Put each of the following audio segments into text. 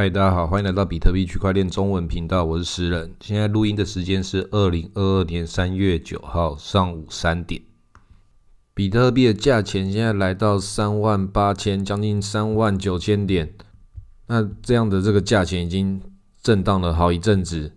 嗨，大家好，欢迎来到比特币区块链中文频道，我是诗人。现在录音的时间是二零二二年三月九号上午三点。比特币的价钱现在来到三万八千，将近三万九千点。那这样的这个价钱已经震荡了好一阵子。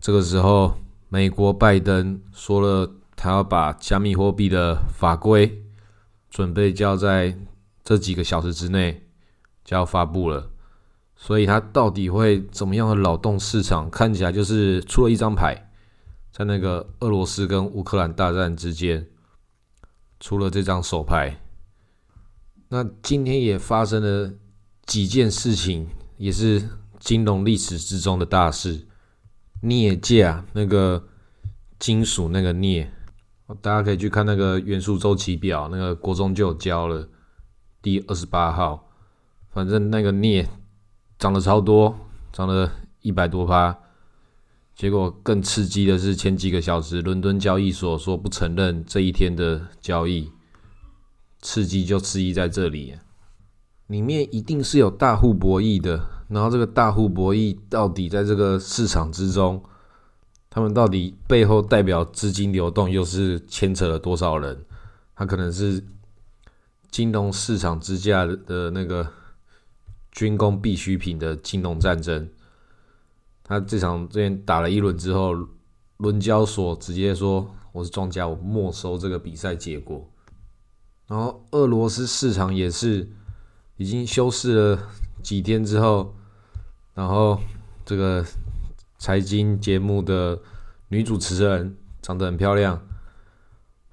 这个时候，美国拜登说了，他要把加密货币的法规准备就要在这几个小时之内就要发布了。所以它到底会怎么样的扰动市场？看起来就是出了一张牌，在那个俄罗斯跟乌克兰大战之间出了这张手牌。那今天也发生了几件事情，也是金融历史之中的大事。镍价那个金属那个镍，大家可以去看那个元素周期表，那个国中就有教了，第二十八号，反正那个镍。涨了超多，涨了一百多趴。结果更刺激的是，前几个小时伦敦交易所说不承认这一天的交易，刺激就刺激在这里，里面一定是有大户博弈的。然后这个大户博弈到底在这个市场之中，他们到底背后代表资金流动又是牵扯了多少人？他可能是金融市场之下的那个。军工必需品的金融战争，他这场这边打了一轮之后，伦交所直接说我是庄家，我没收这个比赛结果。然后俄罗斯市场也是已经休市了几天之后，然后这个财经节目的女主持人长得很漂亮，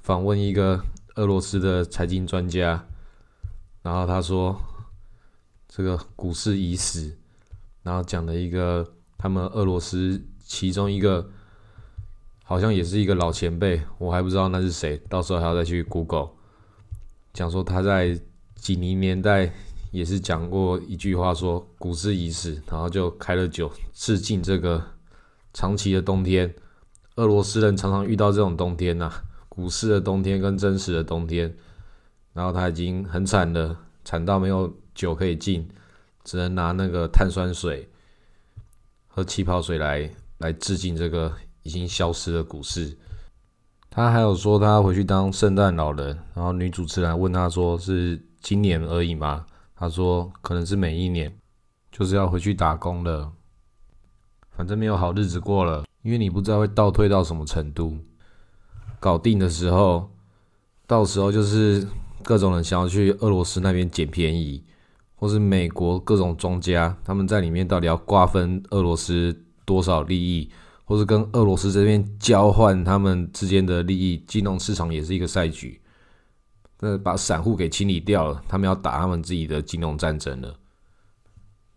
访问一个俄罗斯的财经专家，然后他说。这个股市已死，然后讲了一个他们俄罗斯其中一个好像也是一个老前辈，我还不知道那是谁，到时候还要再去 Google 讲说他在几零年代也是讲过一句话，说股市已死，然后就开了酒致敬这个长期的冬天。俄罗斯人常常遇到这种冬天呐，股市的冬天跟真实的冬天，然后他已经很惨了，惨到没有。酒可以进，只能拿那个碳酸水和气泡水来来致敬这个已经消失的股市。他还有说他回去当圣诞老人，然后女主持人问他说是今年而已吗？他说可能是每一年，就是要回去打工的，反正没有好日子过了，因为你不知道会倒退到什么程度。搞定的时候，到时候就是各种人想要去俄罗斯那边捡便宜。或是美国各种庄家，他们在里面到底要瓜分俄罗斯多少利益，或是跟俄罗斯这边交换他们之间的利益？金融市场也是一个赛局，那把散户给清理掉了，他们要打他们自己的金融战争了。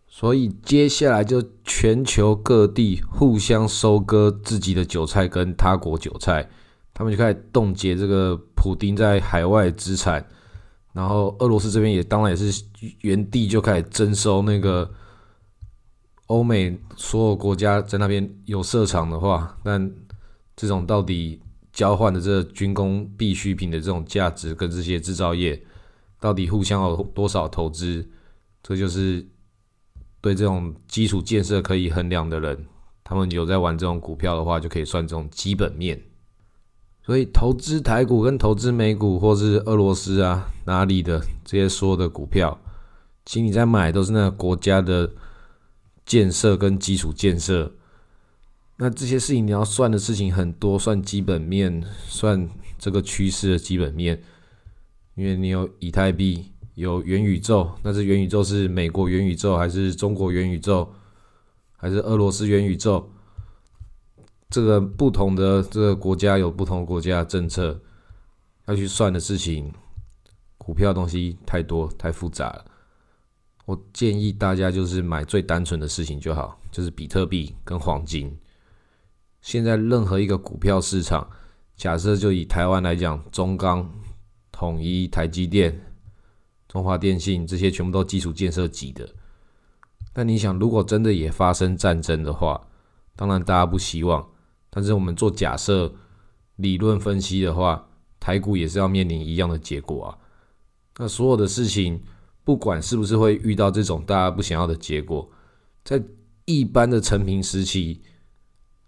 所以接下来就全球各地互相收割自己的韭菜跟他国韭菜，他们就开始冻结这个普丁在海外资产。然后俄罗斯这边也当然也是原地就开始征收那个欧美所有国家在那边有设厂的话，但这种到底交换的这军工必需品的这种价值跟这些制造业到底互相有多少投资，这就是对这种基础建设可以衡量的人，他们有在玩这种股票的话，就可以算这种基本面。所以投资台股跟投资美股，或是俄罗斯啊哪里的这些所有的股票，请你在买都是那个国家的建设跟基础建设。那这些事情你要算的事情很多，算基本面，算这个趋势的基本面。因为你有以太币，有元宇宙，那这元宇宙是美国元宇宙，还是中国元宇宙，还是俄罗斯元宇宙？这个不同的这个国家有不同国家的政策，要去算的事情，股票东西太多太复杂了。我建议大家就是买最单纯的事情就好，就是比特币跟黄金。现在任何一个股票市场，假设就以台湾来讲，中钢、统一、台积电、中华电信这些全部都基础建设级的。但你想，如果真的也发生战争的话，当然大家不希望。但是我们做假设理论分析的话，台股也是要面临一样的结果啊。那所有的事情，不管是不是会遇到这种大家不想要的结果，在一般的成平时期，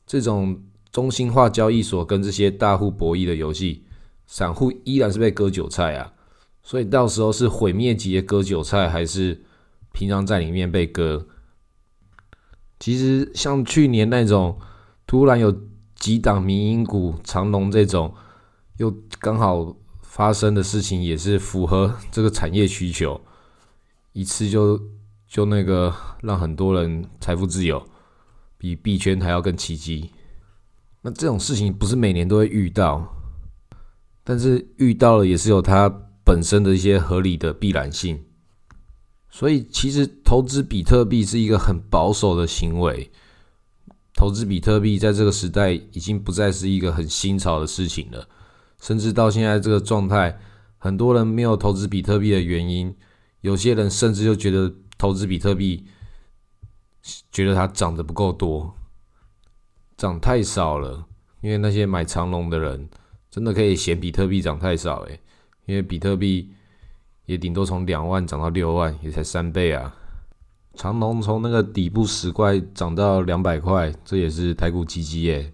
这种中心化交易所跟这些大户博弈的游戏，散户依然是被割韭菜啊。所以到时候是毁灭级的割韭菜，还是平常在里面被割？其实像去年那种突然有几档民营股长龙这种，又刚好发生的事情，也是符合这个产业需求，一次就就那个让很多人财富自由，比币圈还要更奇迹。那这种事情不是每年都会遇到，但是遇到了也是有它。本身的一些合理的必然性，所以其实投资比特币是一个很保守的行为。投资比特币在这个时代已经不再是一个很新潮的事情了，甚至到现在这个状态，很多人没有投资比特币的原因，有些人甚至就觉得投资比特币，觉得它涨得不够多，涨太少了。因为那些买长龙的人，真的可以嫌比特币涨太少，诶。因为比特币也顶多从两万涨到六万，也才三倍啊。长龙从那个底部十块涨到两百块，这也是台股奇迹耶。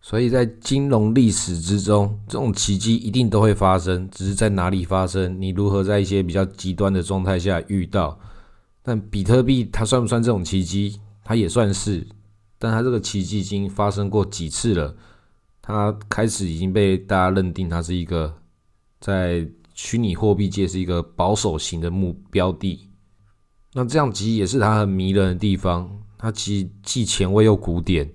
所以在金融历史之中，这种奇迹一定都会发生，只是在哪里发生，你如何在一些比较极端的状态下遇到。但比特币它算不算这种奇迹？它也算是，但它这个奇迹已经发生过几次了，它开始已经被大家认定它是一个。在虚拟货币界是一个保守型的目标地，那这样其实也是它很迷人的地方。它其实既前卫又古典，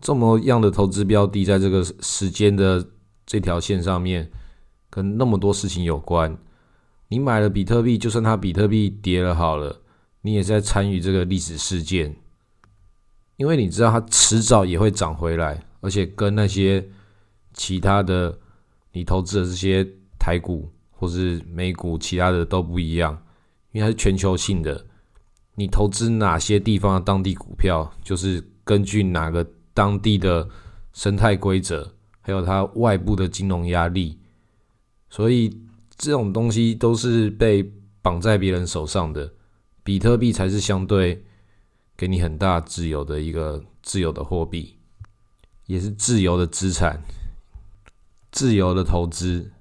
这么样的投资标的，在这个时间的这条线上面，跟那么多事情有关。你买了比特币，就算它比特币跌了好了，你也在参与这个历史事件，因为你知道它迟早也会涨回来，而且跟那些其他的。你投资的这些台股或是美股，其他的都不一样，因为它是全球性的。你投资哪些地方的当地股票，就是根据哪个当地的生态规则，还有它外部的金融压力，所以这种东西都是被绑在别人手上的。比特币才是相对给你很大自由的一个自由的货币，也是自由的资产。自由的投资，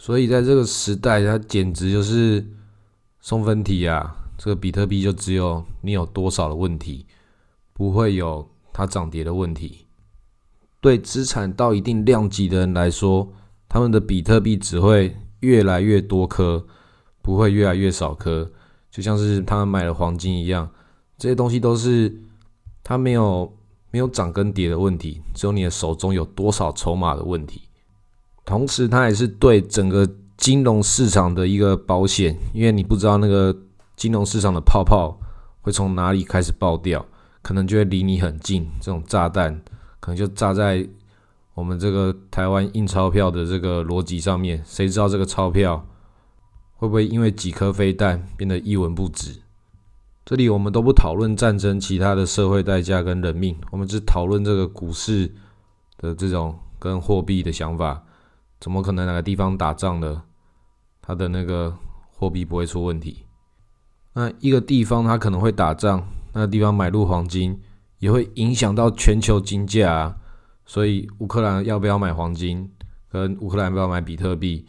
所以在这个时代，它简直就是送分题啊！这个比特币就只有你有多少的问题，不会有它涨跌的问题。对资产到一定量级的人来说，他们的比特币只会越来越多颗，不会越来越少颗，就像是他们买了黄金一样。这些东西都是它没有。没有涨跟跌的问题，只有你的手中有多少筹码的问题。同时，它也是对整个金融市场的一个保险，因为你不知道那个金融市场的泡泡会从哪里开始爆掉，可能就会离你很近。这种炸弹可能就炸在我们这个台湾印钞票的这个逻辑上面，谁知道这个钞票会不会因为几颗飞弹变得一文不值？这里我们都不讨论战争其他的社会代价跟人命，我们只讨论这个股市的这种跟货币的想法。怎么可能哪个地方打仗了，它的那个货币不会出问题？那一个地方它可能会打仗，那个地方买入黄金也会影响到全球金价啊。所以乌克兰要不要买黄金，跟乌克兰要不要买比特币，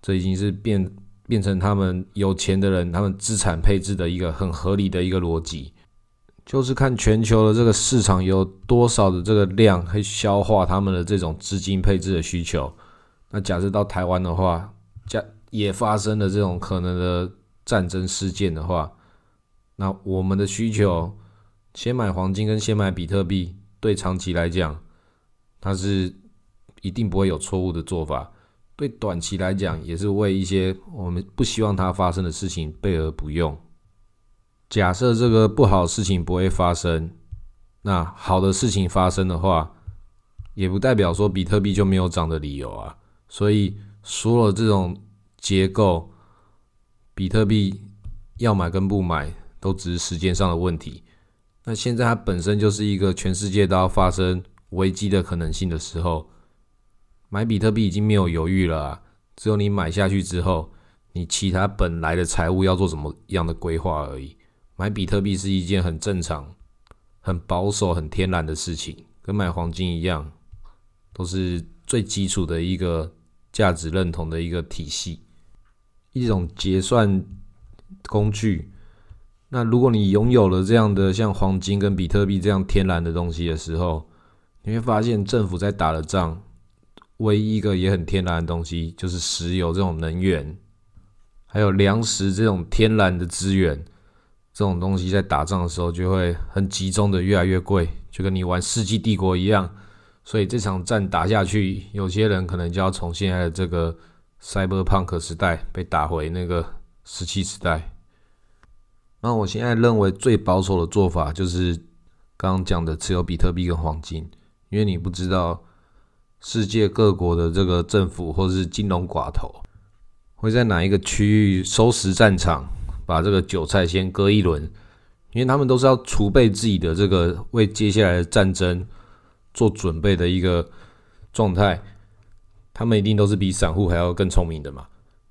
这已经是变。变成他们有钱的人，他们资产配置的一个很合理的一个逻辑，就是看全球的这个市场有多少的这个量可以消化他们的这种资金配置的需求。那假设到台湾的话，假也发生了这种可能的战争事件的话，那我们的需求先买黄金跟先买比特币，对长期来讲，它是一定不会有错误的做法。对短期来讲，也是为一些我们不希望它发生的事情备而不用。假设这个不好的事情不会发生，那好的事情发生的话，也不代表说比特币就没有涨的理由啊。所以说了这种结构，比特币要买跟不买都只是时间上的问题。那现在它本身就是一个全世界都要发生危机的可能性的时候。买比特币已经没有犹豫了啊！只有你买下去之后，你其他本来的财务要做什么样的规划而已，买比特币是一件很正常、很保守、很天然的事情，跟买黄金一样，都是最基础的一个价值认同的一个体系，一种结算工具。那如果你拥有了这样的像黄金跟比特币这样天然的东西的时候，你会发现政府在打的仗，唯一一个也很天然的东西就是石油这种能源，还有粮食这种天然的资源，这种东西在打仗的时候就会很集中的越来越贵，就跟你玩世纪帝国一样。所以这场战打下去，有些人可能就要从现在的这个 cyberpunk 时代被打回那个石器时代。那我现在认为最保守的做法就是刚刚讲的持有比特币跟黄金。因为你不知道世界各国的这个政府或者是金融寡头会在哪一个区域收拾战场，把这个韭菜先割一轮，因为他们都是要储备自己的这个为接下来的战争做准备的一个状态，他们一定都是比散户还要更聪明的嘛。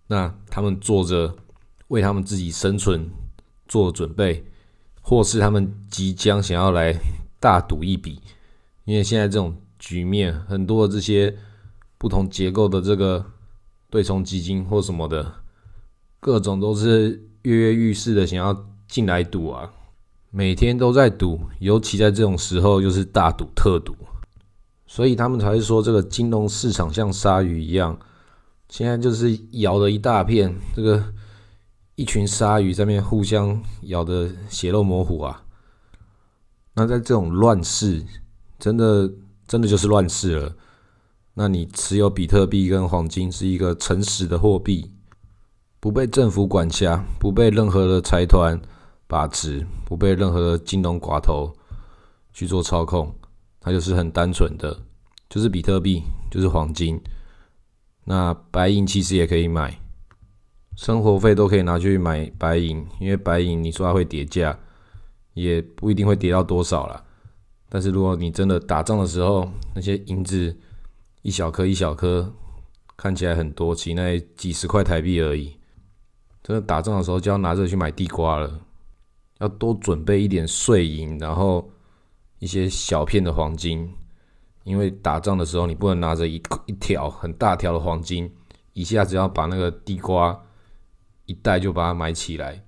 那他们做着为他们自己生存做准备，或是他们即将想要来大赌一笔。因为现在这种局面，很多的这些不同结构的这个对冲基金或什么的，各种都是跃跃欲试的，想要进来赌啊，每天都在赌，尤其在这种时候，就是大赌特赌，所以他们才会说这个金融市场像鲨鱼一样，现在就是咬了一大片，这个一群鲨鱼在那互相咬的血肉模糊啊，那在这种乱世。真的，真的就是乱世了。那你持有比特币跟黄金是一个诚实的货币，不被政府管辖，不被任何的财团把持，不被任何的金融寡头去做操控，它就是很单纯的，就是比特币，就是黄金。那白银其实也可以买，生活费都可以拿去买白银，因为白银你说它会跌价，也不一定会跌到多少了。但是如果你真的打仗的时候，那些银子一小颗一小颗，看起来很多，其实那几十块台币而已。真的打仗的时候就要拿着去买地瓜了，要多准备一点碎银，然后一些小片的黄金，因为打仗的时候你不能拿着一一条很大条的黄金，一下子要把那个地瓜一袋就把它买起来，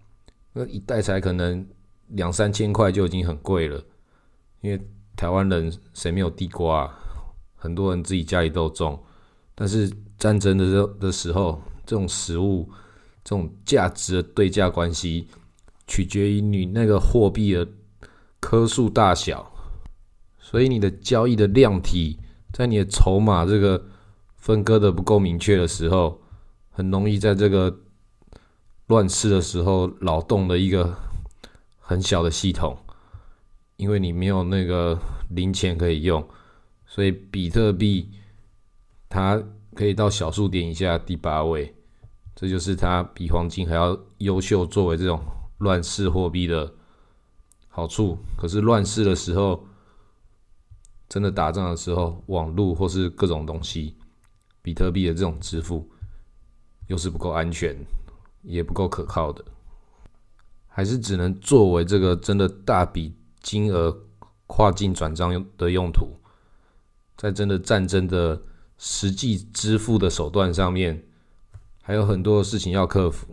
那一袋才可能两三千块就已经很贵了，因为。台湾人谁没有地瓜？啊很多人自己家里都种。但是战争的时的时候，这种食物、这种价值的对价关系，取决于你那个货币的颗数大小。所以你的交易的量体，在你的筹码这个分割的不够明确的时候，很容易在这个乱世的时候扰动的一个很小的系统。因为你没有那个零钱可以用，所以比特币它可以到小数点以下第八位，这就是它比黄金还要优秀，作为这种乱世货币的好处。可是乱世的时候，真的打仗的时候，网络或是各种东西，比特币的这种支付又是不够安全，也不够可靠的，还是只能作为这个真的大笔。金额跨境转账用的用途，在真的战争的实际支付的手段上面，还有很多事情要克服。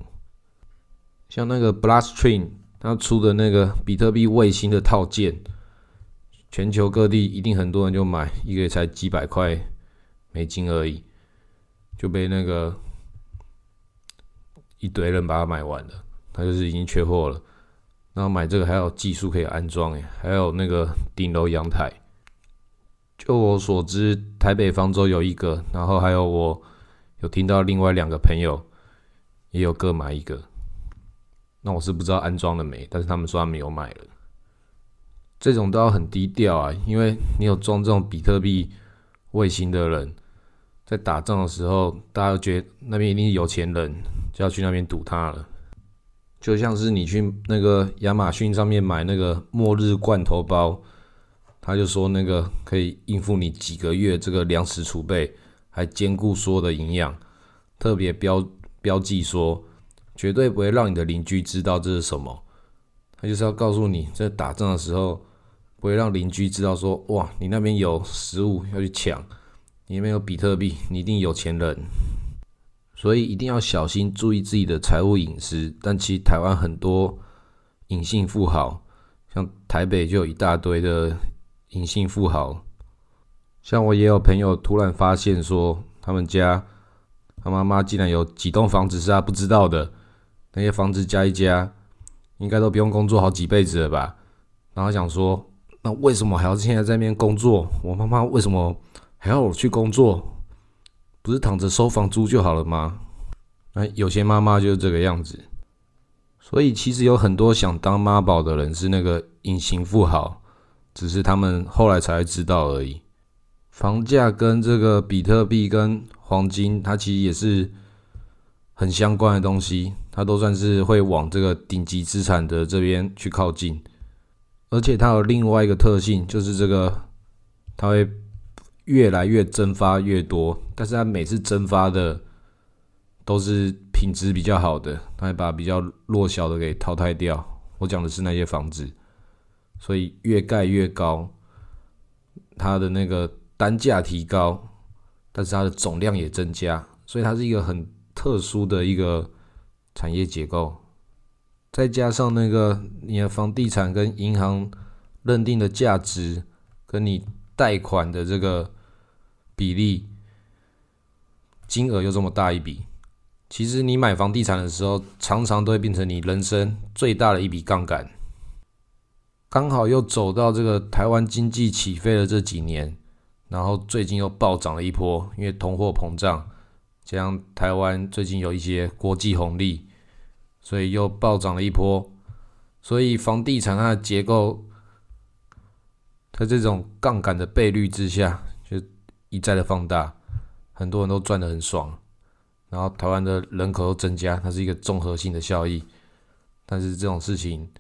像那个 Blockstream，它出的那个比特币卫星的套件，全球各地一定很多人就买，一个月才几百块美金而已，就被那个一堆人把它买完了，它就是已经缺货了。然后买这个还有技术可以安装诶，还有那个顶楼阳台。就我所知，台北方舟有一个，然后还有我有听到另外两个朋友也有各买一个。那我是不知道安装了没，但是他们说他们有买了。这种都要很低调啊，因为你有装这种比特币卫星的人，在打仗的时候，大家觉得那边一定是有钱人，就要去那边堵他了。就像是你去那个亚马逊上面买那个末日罐头包，他就说那个可以应付你几个月这个粮食储备，还兼顾所有的营养，特别标标记说绝对不会让你的邻居知道这是什么。他就是要告诉你，在打仗的时候不会让邻居知道说，哇，你那边有食物要去抢，你那边有比特币，你一定有钱人。所以一定要小心，注意自己的财务隐私。但其实台湾很多隐性富豪，像台北就有一大堆的隐性富豪。像我也有朋友突然发现说，他们家他妈妈竟然有几栋房子是他不知道的，那些房子加一加，应该都不用工作好几辈子了吧？然后想说，那为什么还要现在在那边工作？我妈妈为什么还要我去工作？不是躺着收房租就好了吗？那有些妈妈就是这个样子，所以其实有很多想当妈宝的人是那个隐形富豪，只是他们后来才知道而已。房价跟这个比特币跟黄金，它其实也是很相关的东西，它都算是会往这个顶级资产的这边去靠近，而且它有另外一个特性，就是这个它会。越来越蒸发越多，但是它每次蒸发的都是品质比较好的，它会把比较弱小的给淘汰掉。我讲的是那些房子，所以越盖越高，它的那个单价提高，但是它的总量也增加，所以它是一个很特殊的一个产业结构。再加上那个你的房地产跟银行认定的价值，跟你。贷款的这个比例金额又这么大一笔，其实你买房地产的时候，常常都会变成你人生最大的一笔杠杆。刚好又走到这个台湾经济起飞的这几年，然后最近又暴涨了一波，因为通货膨胀，加上台湾最近有一些国际红利，所以又暴涨了一波。所以房地产它的结构。在这种杠杆的倍率之下，就一再的放大，很多人都赚得很爽，然后台湾的人口又增加，它是一个综合性的效益。但是这种事情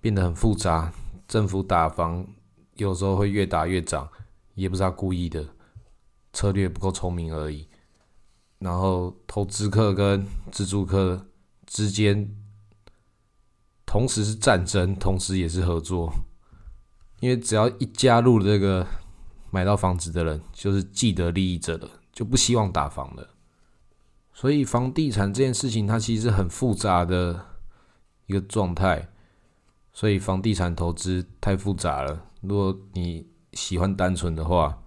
变得很复杂，政府打房有时候会越打越涨，也不是他故意的，策略不够聪明而已。然后投资客跟自住客之间，同时是战争，同时也是合作。因为只要一加入这个买到房子的人，就是既得利益者了，就不希望打房了。所以房地产这件事情，它其实很复杂的一个状态。所以房地产投资太复杂了。如果你喜欢单纯的话，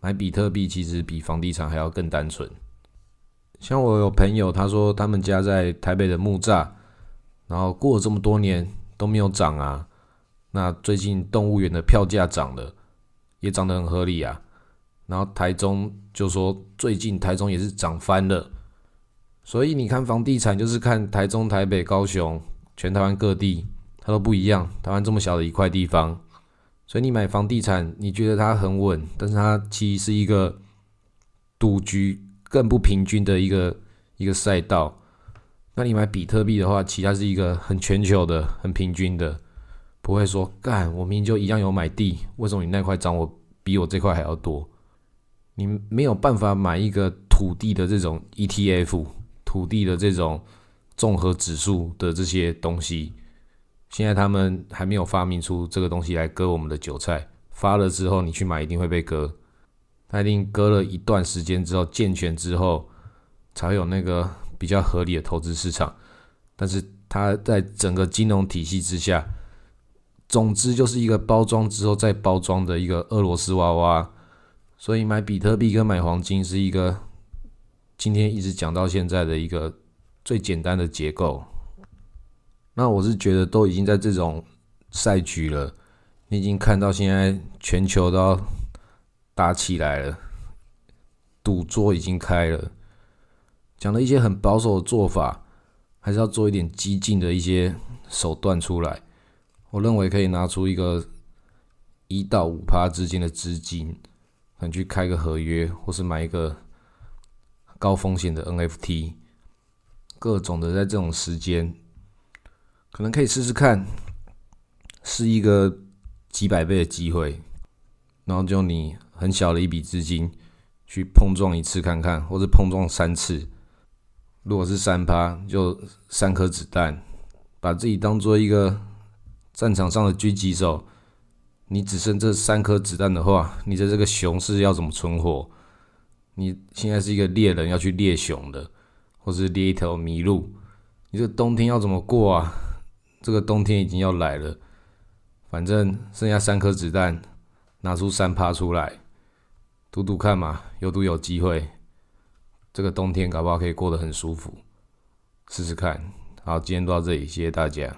买比特币其实比房地产还要更单纯。像我有朋友，他说他们家在台北的木栅，然后过了这么多年都没有涨啊。那最近动物园的票价涨了，也涨得很合理啊。然后台中就说最近台中也是涨翻了，所以你看房地产就是看台中、台北、高雄，全台湾各地它都不一样。台湾这么小的一块地方，所以你买房地产，你觉得它很稳，但是它其实是一个赌局更不平均的一个一个赛道。那你买比特币的话，其他是一个很全球的、很平均的。不会说干，我明明就一样有买地，为什么你那块涨我比我这块还要多？你没有办法买一个土地的这种 ETF，土地的这种综合指数的这些东西，现在他们还没有发明出这个东西来割我们的韭菜。发了之后你去买一定会被割，他一定割了一段时间之后健全之后，才有那个比较合理的投资市场。但是它在整个金融体系之下。总之就是一个包装之后再包装的一个俄罗斯娃娃，所以买比特币跟买黄金是一个今天一直讲到现在的一个最简单的结构。那我是觉得都已经在这种赛局了，你已经看到现在全球都要打起来了，赌桌已经开了，讲了一些很保守的做法，还是要做一点激进的一些手段出来。我认为可以拿出一个一到五趴之间的资金，可能去开个合约，或是买一个高风险的 NFT，各种的在这种时间，可能可以试试看，是一个几百倍的机会，然后就你很小的一笔资金去碰撞一次看看，或者碰撞三次，如果是三趴，就三颗子弹，把自己当做一个。战场上的狙击手，你只剩这三颗子弹的话，你的这个熊是要怎么存活？你现在是一个猎人要去猎熊的，或是猎一条麋鹿，你这冬天要怎么过啊？这个冬天已经要来了，反正剩下三颗子弹，拿出三趴出来，赌赌看嘛，有赌有机会，这个冬天搞不好可以过得很舒服，试试看。好，今天就到这里，谢谢大家。